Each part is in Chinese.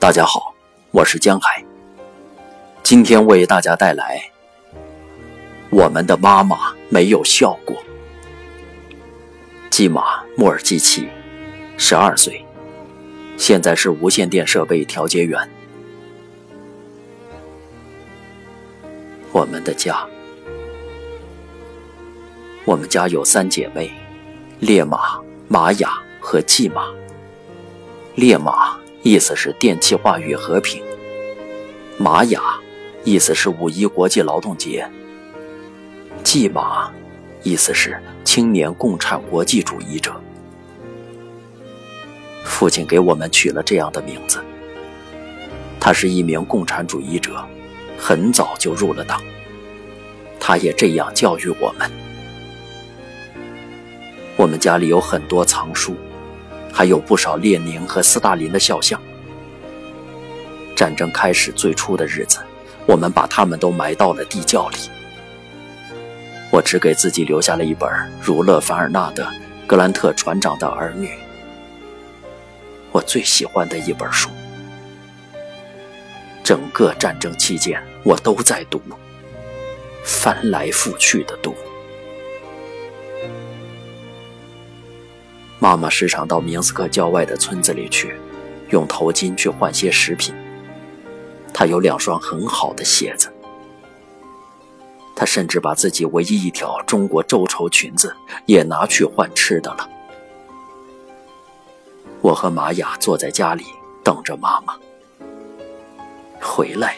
大家好，我是江海。今天为大家带来《我们的妈妈没有笑过》。季马·莫尔基奇，十二岁，现在是无线电设备调节员。我们的家，我们家有三姐妹：烈马、玛雅和季马。烈马意思是电气化与和平，玛雅意思是五一国际劳动节，季马意思是青年共产国际主义者。父亲给我们取了这样的名字。他是一名共产主义者，很早就入了党。他也这样教育我们。我们家里有很多藏书。还有不少列宁和斯大林的肖像。战争开始最初的日子，我们把他们都埋到了地窖里。我只给自己留下了一本儒勒·凡尔纳的《格兰特船长的儿女》，我最喜欢的一本书。整个战争期间，我都在读，翻来覆去的读。妈妈时常到明斯克郊外的村子里去，用头巾去换些食品。她有两双很好的鞋子。她甚至把自己唯一一条中国皱绸裙子也拿去换吃的了。我和玛雅坐在家里等着妈妈回来，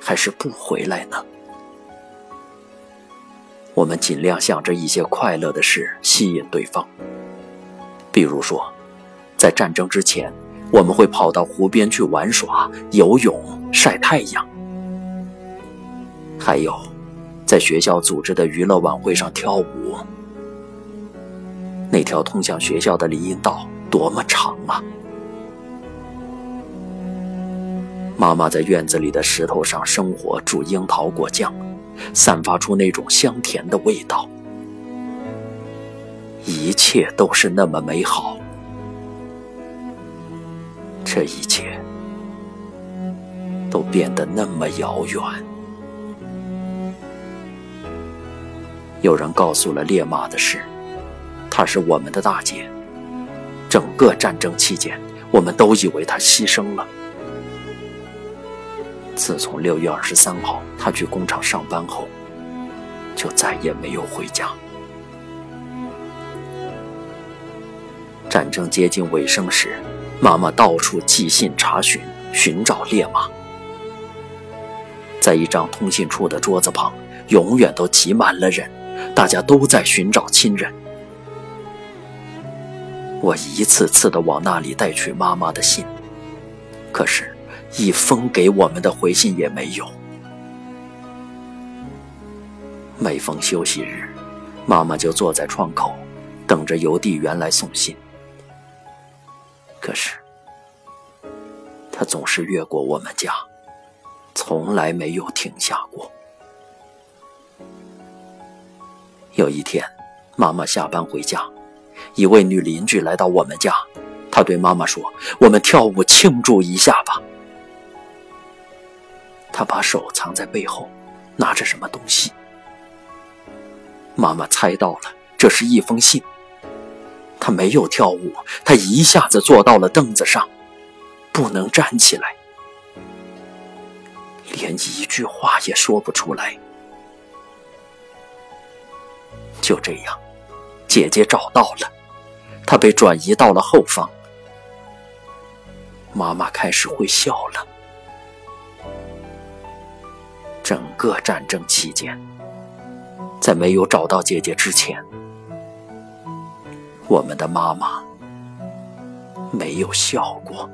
还是不回来呢？我们尽量想着一些快乐的事吸引对方。比如说，在战争之前，我们会跑到湖边去玩耍、游泳、晒太阳；还有，在学校组织的娱乐晚会上跳舞。那条通向学校的林荫道多么长啊！妈妈在院子里的石头上生火煮樱桃果酱，散发出那种香甜的味道。一切都是那么美好，这一切都变得那么遥远。有人告诉了烈马的事，她是我们的大姐。整个战争期间，我们都以为她牺牲了。自从六月二十三号她去工厂上班后，就再也没有回家。战争接近尾声时，妈妈到处寄信查询，寻找烈马。在一张通信处的桌子旁，永远都挤满了人，大家都在寻找亲人。我一次次的往那里带去妈妈的信，可是，一封给我们的回信也没有。每逢休息日，妈妈就坐在窗口，等着邮递员来送信。可是，他总是越过我们家，从来没有停下过。有一天，妈妈下班回家，一位女邻居来到我们家，她对妈妈说：“我们跳舞庆祝一下吧。”她把手藏在背后，拿着什么东西。妈妈猜到了，这是一封信。他没有跳舞，他一下子坐到了凳子上，不能站起来，连一句话也说不出来。就这样，姐姐找到了，她被转移到了后方。妈妈开始会笑了。整个战争期间，在没有找到姐姐之前。我们的妈妈没有笑过。